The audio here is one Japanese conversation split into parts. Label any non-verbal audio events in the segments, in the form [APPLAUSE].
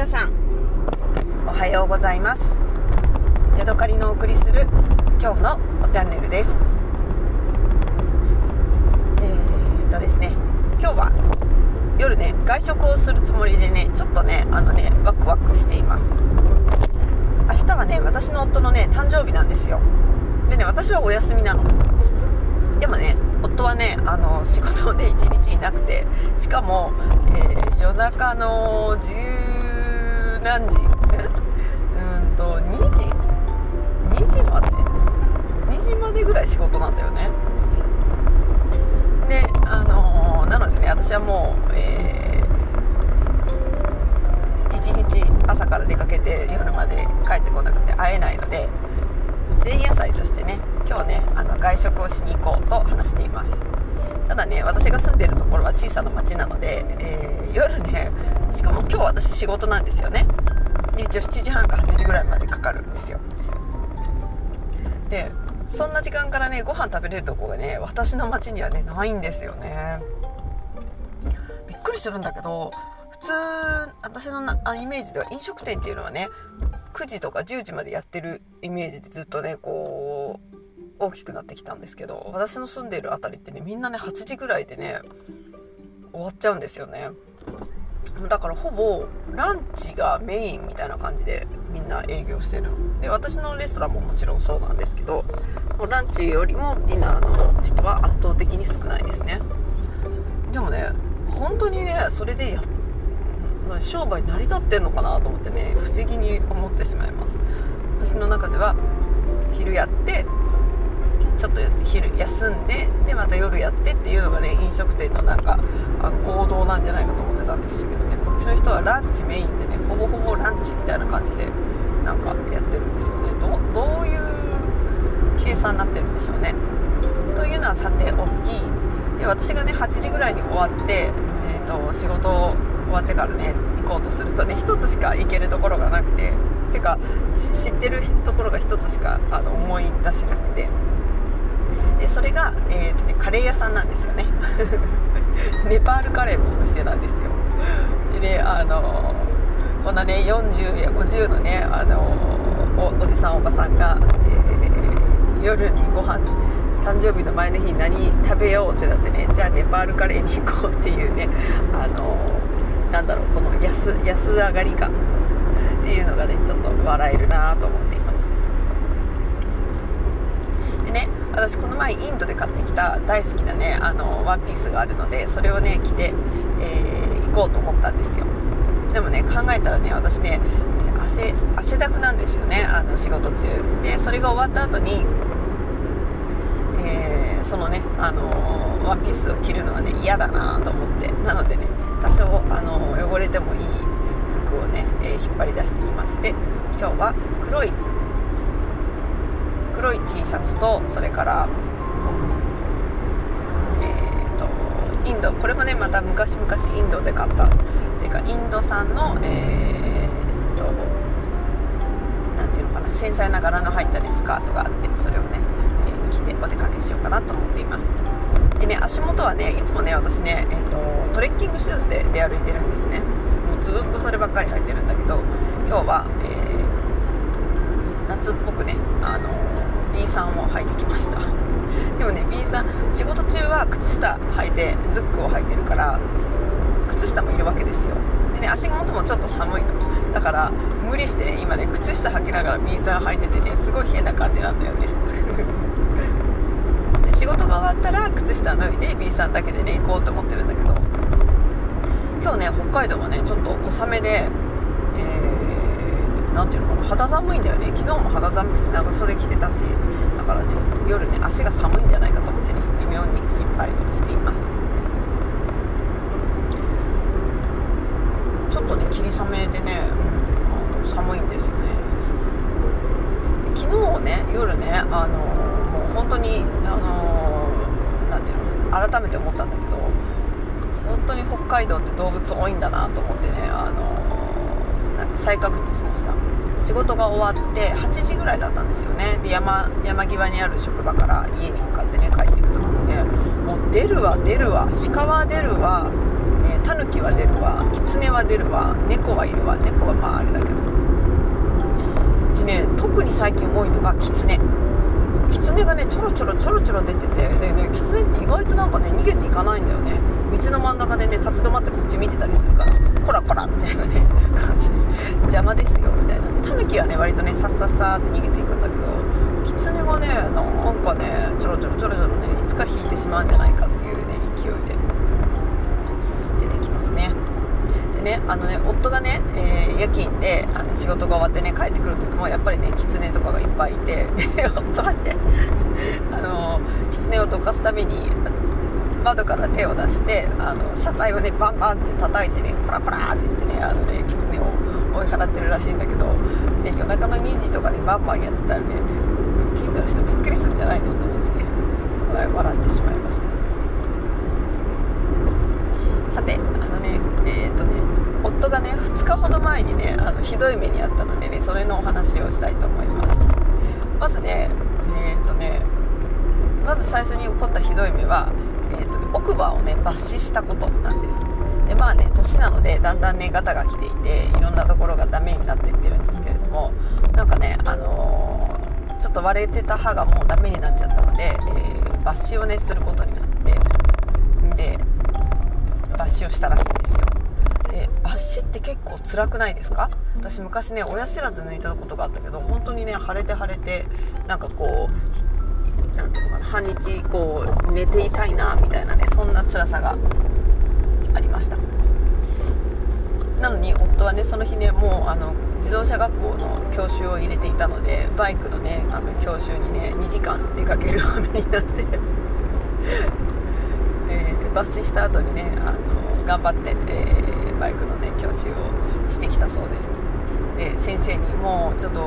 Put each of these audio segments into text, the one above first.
皆さんおはようございます。ヤドカリのお送りする今日のチャンネルです。えー、っとですね今日は夜ね外食をするつもりでねちょっとねあのねワクワクしています。明日はね私の夫のね誕生日なんですよ。でね私はお休みなの。でもね夫はねあの仕事で1日いなくてしかも、えー、夜中の10何時？[LAUGHS] うんと2時？2時まで？2時までぐらい仕事なんだよね。であのー、なのでね私はもう、えー、1日朝から出かけて夜まで帰ってこなくて会えないので前夜祭としてね今日ねあの外食をしに行こうと話しています。ただね私が住んでるところは小さな町なので、えー、夜ねしかも今日私仕事なんですよね。で一応7時半か8時ぐらいまでかかるんですよ。でそんな時間からねご飯食べれるとこがね私の町にはねないんですよね。びっくりするんだけど普通私のなイメージでは飲食店っていうのはね9時とか10時までやってるイメージでずっとねこう大きくなってきたんですけど私の住んでいる辺りってねみんなね8時ぐらいでね終わっちゃうんですよね。だからほぼランチがメインみたいな感じでみんな営業してる。で私のレストランももちろんそうなんですけどもうランチよりもディナーの人は圧倒的に少ないですね。でもね本当にねそれでや商売成り立ってんのかなと思ってね不思議に思ってしまいます。私の中では昼やってちょっと昼休んででまた夜やってっていうのがね飲食店のなんかあの王道なんじゃないかと思ってたんですけどね。こっちの人はランチメインでねほぼほぼランチみたいな感じでなんかやってるんですよね。どどういう計算になってるんでしょうね。というのはさて大きで私がね8時ぐらいに終わって、えーと、仕事終わってからね行こうとするとね1つしか行けるところがなくて。てか知ってるところが1つしかあの思い出せなくて。でそれが、えーとね、カレー屋さんなんですよね。[LAUGHS] ネパールカレーのお店なんですよ。でねあのこんなね40や50のねあのおじさんおばさんが、えー、夜にご飯誕生日の前の日に何食べようってなってねじゃあネパールカレーに行こうっていうねあのなんだろうこの安安上がり感っていうのがねちょっと笑えるなと思っています。私この前インドで買ってきた大好きなねあのワンピースがあるのでそれをね着て、えー、行こうと思ったんですよ。でもね考えたらね私ね汗汗だくなんですよねあの仕事中。でそれが終わった後に、えー、そのねあのワンピースを着るのはね嫌だなと思って。なのでね多少あの汚れてもいい服をね、えー、引っ張り出してきまして今日は黒い黒い T シャツとそれからえーと、インドこれもねまた昔々インドで買った。っていうかインド産のえーと何ていうのかな繊細な柄の入ったねスカートがあってそれをね、えー、着てお出かけしようかなと思っています。でね足元はねいつもね私ね、えーと、トレッキングシューズで出歩いてるんですね。もうずっとそればっかり履いてるんだけど今日は、え、夏っぽくねあの B さんを履いてきました。でもね B さん仕事中は靴下履いてズックを履いてるから靴下もいるわけですよ。でね足元もちょっと寒いの。だから無理して、今ね靴下履きながら B さん履いててねすごい変な感じなんだよね。[LAUGHS] で仕事が終わったら靴下脱いで B さんだけでね行こうと思ってるんだけど。今日ね北海道はねちょっと小雨で何ていうのかな肌寒いんだよね。昨日も肌寒くて長袖着てたしだからね夜ね足が寒いんじゃないかと思ってね微妙に心配しています。ちょっとね霧雨でね、うん、寒いんですよね。で昨日ね夜ねあのもう本当にあの何ていうの改めて思ったんだけど本当に北海道って動物多いんだなと思ってねあの再確認しました。仕事が終わって8時ぐらいだったんですよね。で山山際にある職場から家に向かってね帰っていく時にねもう出るわ出るわ鹿は出るわ、ええタヌキは出るわキツネは出るわ猫はいるわ猫はまああれだけど。でね特に最近多いのがキツネ。キツネがねちょろちょろちょろちょろ出ててでねキツネって意外となんかね逃げていかないんだよね。道の真ん中でね立ち止まってこっち見てたりするから。コラコラみたいなね感じで邪魔ですよみたいなタヌキはね割とねさっさっさって逃げていくんだけどキツネがねなんかねちょろちょろちょろちょろねいつか引いてしまうんじゃないかっていうね勢いで出てきますね。でねあのね夫がね、えー、夜勤であの仕事が終わってね帰ってくる時もやっぱりねキツネとかがいっぱいいてで夫はねあのキツネをどかすために窓から手を出してあの車体をねバンバンって叩いてねコラコラって言ってねあのねキツネを追い払ってるらしいんだけど、ね、夜中の2時とかにバンバンやってたらね近所の人びっくりするんじゃないのと思ってね笑ってしまいました。さてあのねえっ、とね夫がね2日ほど前にねあのひどい目に遭ったのでねそれのお話をしたいと思います。まずねえっ、とねまず最初に起こったひどい目は、奥歯をね抜歯したことなんです。でまあね年なのでだんだんねガタが来ていていろんなところがダメになっていってるんですけれどもなんかねあのー、ちょっと割れてた歯がもうダメになっちゃったので、えー、抜歯をねすることになってで抜歯をしたらしいんですよ。で抜歯って結構辛くないですか？私昔ね親知らず抜いたことがあったけど本当にね腫れて腫れてなんかこうなんていうのかな半日こう寝ていたいなみたいなねそんな辛さがありました。なのに夫はねその日ねもうあの自動車学校の教習を入れていたのでバイクのねあの教習にね2時間出かける羽目になって [LAUGHS] えー、抜歯した後にねあの頑張って、えー、バイクのね教習をしてきたそうです。で先生にもうちょっと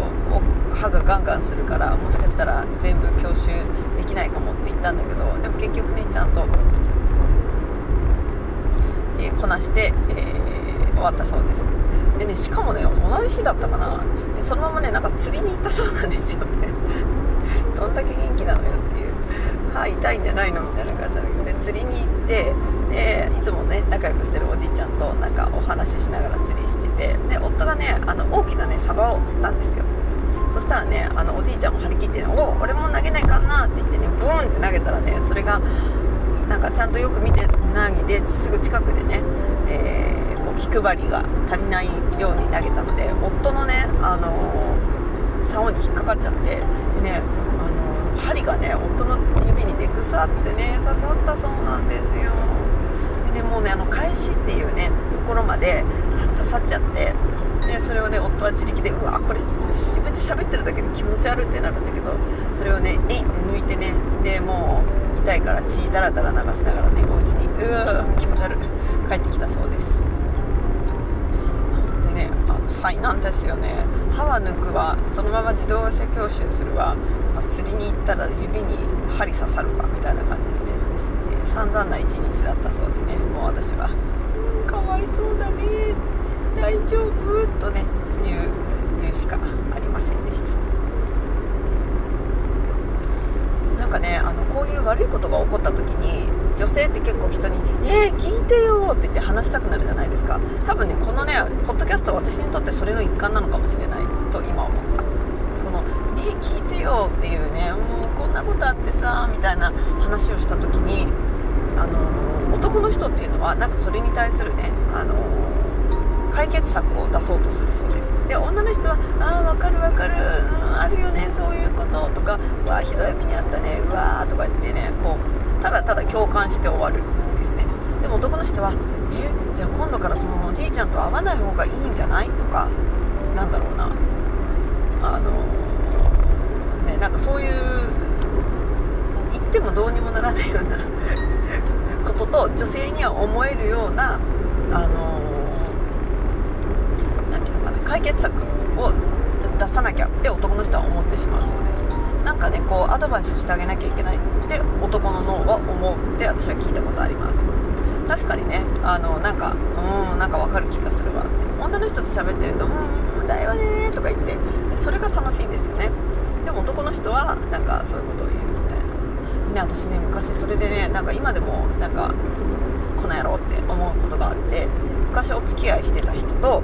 歯がガンガンするからもしかしたら全部教習できないかもって言ったんだけどでも結局ねちゃんと、えー、こなして、えー、終わったそうです。でねしかもね同じ日だったかな。でそのままねなんか釣りに行ったそうなんですよね。どんだけ元気なのよっていう。歯痛いんじゃないのみたいな感じなんだけどね釣りに行ってでいつもね仲良くしてるおじいちゃんとなんかお話ししながら釣りしててで夫がねあの大きなねサバを釣ったんですよ。そしたらねあのおじいちゃんも張り切ってね「お俺も投げないかな」って言ってねブーンって投げたらねそれがなんかちゃんとよく見て投げですぐ近くでね、えー、こう気配りが足りないように投げたので夫のねあのー、竿に引っかかっちゃってでねあのー、針がね夫の指にね腐ってね刺さったそうなんですよ。でもうねあの返しっていうねところまで刺さっちゃってでそれをね夫は自力でうわこれ自分で喋ってるだけで気持ち悪いってなるんだけどそれをねえいって抜いてねでもう痛いから血だらだら流しながらねお家にうわ気持ち悪い。帰ってきたそうです。でねあの災難ですよね。歯は抜くわ。そのまま自動車教習するわ、まあ、釣りに行ったら指に針刺さるわ。みたいな感じで、散々な一日だったそうでねもう私は「うんかわいそうだね」大丈夫？とねいう言うしかありませんでした。なんかねあのこういう悪いことが起こった時に女性って結構人に「ねえ聞いてよ」って言って話したくなるじゃないですか。多分ねこのねポッドキャストは私にとってそれの一環なのかもしれない。と今思った。この「ねえ聞いてよ」っていうねもうこんなことあってさみたいな話をした時にあの男の人っていうのはなんかそれに対するねあの解決策を出そうとするそうですで女の人は「ああ分かる分かる、うん、あるよねそういうこと」とか「わあひどい目にあったねうわー」とか言ってねこうただただ共感して終わるんですねでも男の人は「えじゃあ今度からそのおじいちゃんと会わない方がいいんじゃない?」とかなんだろうなあのねなんかそういうてもどうにもならないような [LAUGHS] ことと女性には思えるようなあのー、ていうのかな解決策を出さなきゃって男の人は思ってしまうそうです。なんかねこうアドバイスをしてあげなきゃいけないって男の脳は思うって私は聞いたことあります。確かにねあのなんかうんなんかわかる気がするわ。って女の人と喋ってると「うんだよね」とか言ってそれが楽しいんですよね。でも男の人はなんかそういうことを言う。ね私ね昔それでねなんか今でもなんかこのなんやろって思うことがあって昔お付き合いしてた人と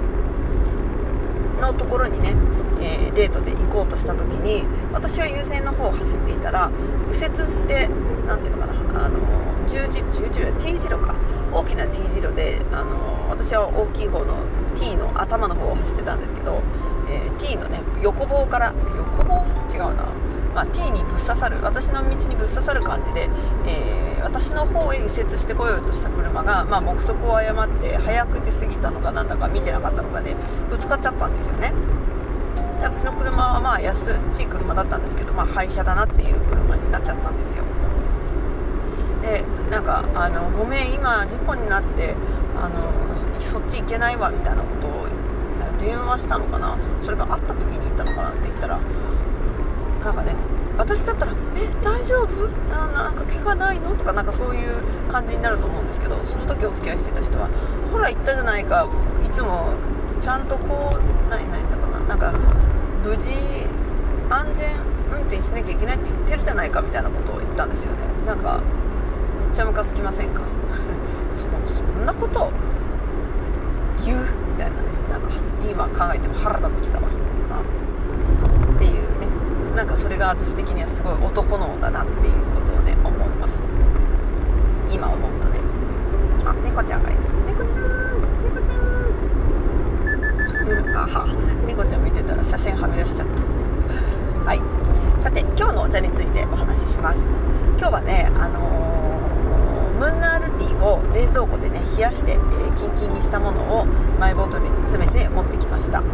のところにね、えー、デートで行こうとした時に私は優先の方を走っていたら右折して何ていうのかなあの十字十字路 T 字路か。大きな T 字路であの私は大きい方の T の頭の方を走ってたんですけど、えー、T のね横棒から横棒？違うな。まあ、T にぶっ刺さる。私の道にぶっ刺さる感じで、えー、私の方へ右折してこようとした車が、まあ、目測を誤って早口すぎたのかなんだか見てなかったのかでぶつかっちゃったんですよね。で私の車はまあ安い車だったんですけど、まあ、廃車だなっていう車になっちゃったんですよ。でなんかあのごめん今事故になってあのそっち行けないわみたいなことを電話したのかな？それがあった時に言ったのかな？って言ったらなんかね私だったら「え大丈夫？ななんか怪我ないの?」とかなんかそういう感じになると思うんですけどその時お付き合いしてた人は「ほら言ったじゃないかいつもちゃんとこう何何だかななんか無事安全運転しなきゃいけないって言ってるじゃないか」みたいなことを言ったんですよね。なんかめっちゃムカつきませんか？[LAUGHS] そそんなこと言うみたいなねなんか今考えても腹立ってきたわ、うん、っていうね。なんかそれが私的にはすごい男脳だなっていうことをね思いました。今思うとね。あ猫ちゃんがいる。猫ちゃん。猫ちゃん。あは。猫ちゃん見てたら写真はみ出しちゃった。はい。さて今日のお茶についてお話しします。今日はねあのー、ムンナールティーを冷蔵庫でね冷やして、えー、キンキンにしたものをマイボトルに詰めて持ってきました。で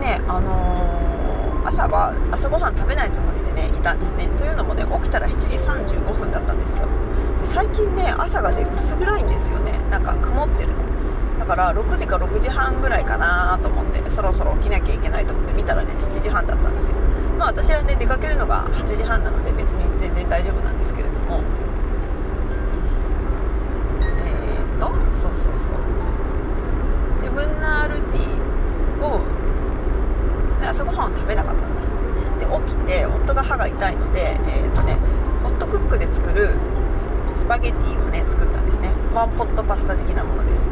ねあのー朝は朝ごはん食べないつもりでねいたんですね。というのもね起きたら7時35分だったんですよ。最近ね朝がね薄暗いんですよね。なんか曇ってるの。だから6時か6時半ぐらいかなと思ってそろそろ起きなきゃいけないと思って見たらね7時半だったんですよ。まあ私はね出かけるのが8時半なので別に全然大丈夫なんですけれどもえー、っとそうそうそうでムンナールティーをで朝ごはん食べなかったんだで夫が歯が痛いのでえ、ー、とねホットクックで作るスパゲティをね作ったんですね。ワンポットパスタ的なものです。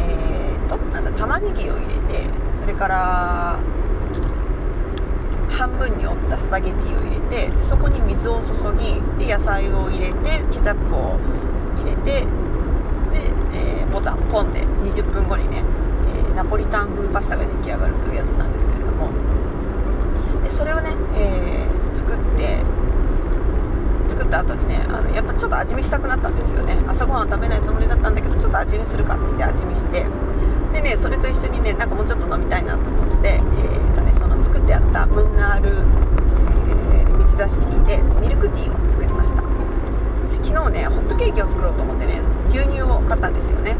えっ、ー、となんだ玉ねぎを入れてそれから半分に折ったスパゲティを入れてそこに水を注ぎで野菜を入れてケチャップを入れてで、えー、ボタンポンで20分後にね、えー、ナポリタン風パスタが出来上がるというやつなんですけれども。でそれをね、えー、作って作った後にねあのやっぱちょっと味見したくなったんですよね。朝ごはん食べないつもりだったんだけどちょっと味見するかって言って味見して。でねそれと一緒にねなんかもうちょっと飲みたいなと思って、えーとね、その作ってあったムンナール、えー、水出しティーでミルクティーを作りました。昨日ねホットケーキを作ろうと思ってね牛乳を買ったんですよね。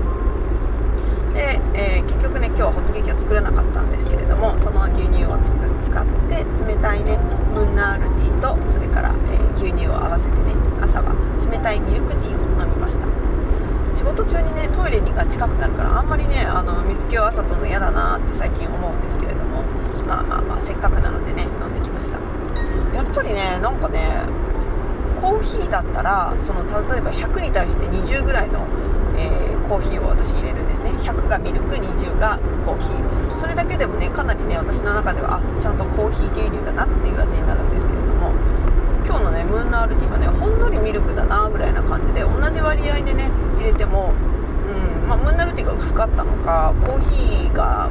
で、えー、結局ね今日はホットケーキは作れなかったんですけれどもその牛乳をつく使って冷たいねムンナールティーとそれから、えー、牛乳を合わせてね朝は冷たいミルクティーを飲みました。仕事中にねトイレにが近くなるからあんまりねあの水気を朝取るの嫌だなって最近思うんですけれどもまあまあまあせっかくなのでね飲んできました。やっぱりねなんかねコーヒーだったらその例えば100に対して20ぐらいのえー、コーヒーを私入れるんですね。100がミルク20がコーヒー。それだけでもねかなりね私の中ではあちゃんとコーヒー牛乳だなっていう味になるんですけれども今日のねムーンナールティーはねほんのりミルクだなぐらいな感じで同じ割合でね入れても、うんまあ、ムーンナールティーが薄かったのかコーヒーが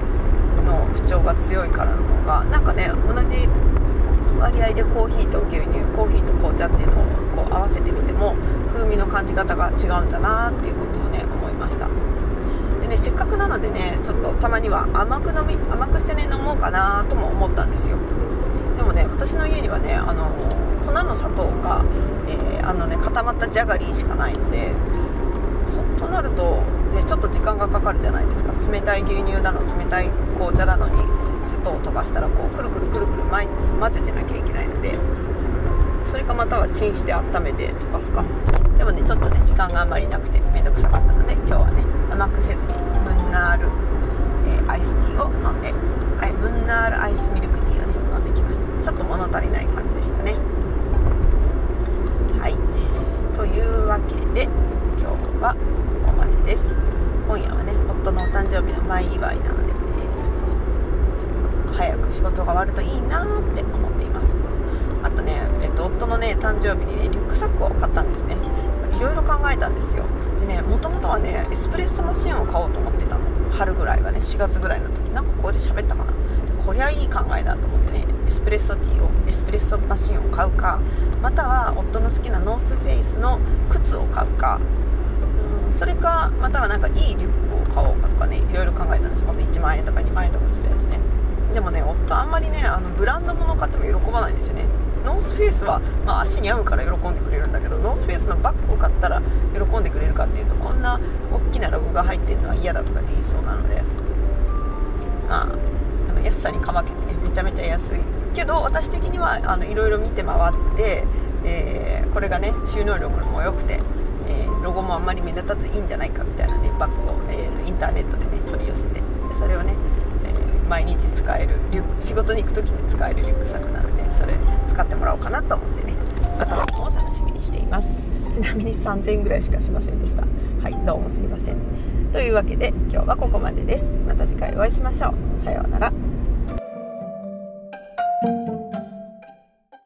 の不調が強いからなのかなんかね同じ割合でコーヒーと牛乳コーヒーと紅茶っていうのをこう合わせてみても風味の感じ方が違うんだなっていうことをねました。でねせっかくなのでねちょっとたまには甘く飲み甘くしてね飲もうかなとも思ったんですよ。でもね私の家にはねあの粉の砂糖が、えー、あのね固まったジャガリーしかないのでそとなると、ね、ちょっと時間がかかるじゃないですか。冷たい牛乳だの冷たい紅茶なのに砂糖を飛ばしたらこうくるくるくるくる混ぜてなきゃいけないのでそれかまたはチンして温めて溶かすか。でもねちょっとね時間があんまりなくてめんどくさかったで今日はね甘くせずにムンナール、えー、アイスティーを飲んで、ムンナールアイスミルクティーをね飲んできました。ちょっと物足りない感じでしたね。はい、というわけで、今日はここまでです。今夜はね夫のお誕生日の前祝いなので、えー、早く仕事が終わるといいなって思っています。あとね、えっと、夫のね誕生日にねリュックサックを買ったんですね。いろいろ考えたんですよ。でねもともとはねエスプレッソマシンを買おうと思ってたの。春ぐらいはね4月ぐらいの時。なんかここで喋ったかな。こりゃいい考えだと思ってねエスプレッソティーをエスプレッソマシンを買うかまたは夫の好きなノースフェイスの靴を買うか。うんそれかまたはなんかいいリュックを買おうかとかねいろいろ考えたんですほんと1万円とか2万円とかするやつね。でもね夫あんまりねあのブランド物買っても喜ばないんですよね。ノースフェイスは、まあ、足に合うから喜んでくれるんだけどノースフェイスのバッグを買ったら喜んでくれるかっていうとこんな大きなロゴが入ってるのは嫌だとかって言いそうなので。まああの安さにかまけてねめちゃめちゃ安い。けど私的にはあのいろいろ見て回って、えー、これがね収納力も良くて、えー、ロゴもあんまり目立たずいいんじゃないかみたいなねバッグを、えーと、インターネットでね取り寄せて。それをね、毎日使える仕事に行く時に使えるリュックサックなのでそれ使ってもらおうかなと思ってね。私も楽しみにしています。ちなみに3000円ぐらいしかしませんでした。はいどうもすいません。というわけで今日はここまでです。また次回お会いしましょう。さようなら。